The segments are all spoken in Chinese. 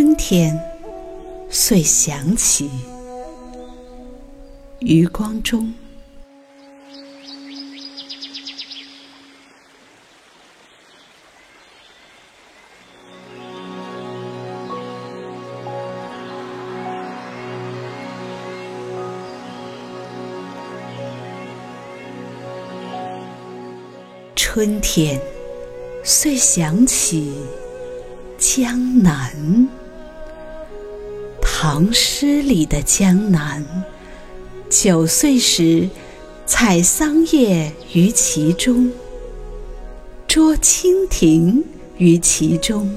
春天，遂想起。余光中。春天，遂想起江南。唐诗里的江南，九岁时采桑叶于其中，捉蜻蜓于其中。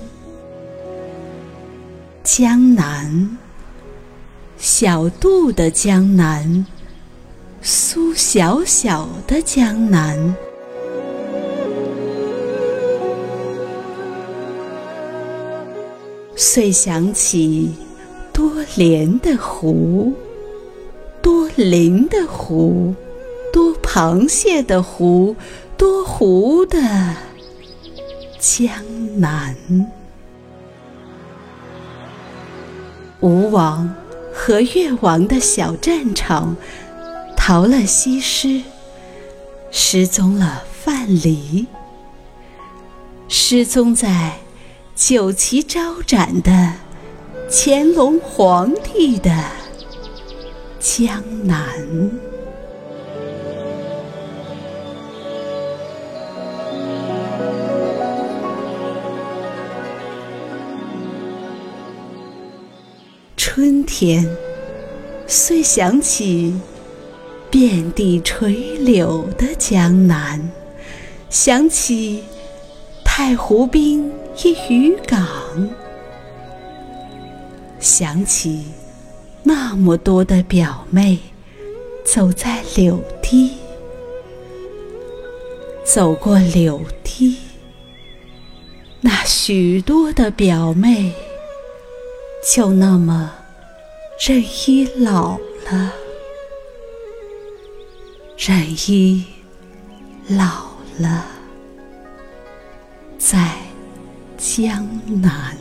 江南，小杜的江南，苏小小的江南。遂想起多莲的湖，多灵的湖，多螃蟹的湖，多湖的江南。吴王和越王的小战场，逃了西施，失踪了范蠡，失踪在。酒旗招展的乾隆皇帝的江南，春天遂想起遍地垂柳的江南，想起太湖滨。一渔港，想起那么多的表妹走在柳堤，走过柳堤，那许多的表妹就那么任依老了，任依老了，在。江南。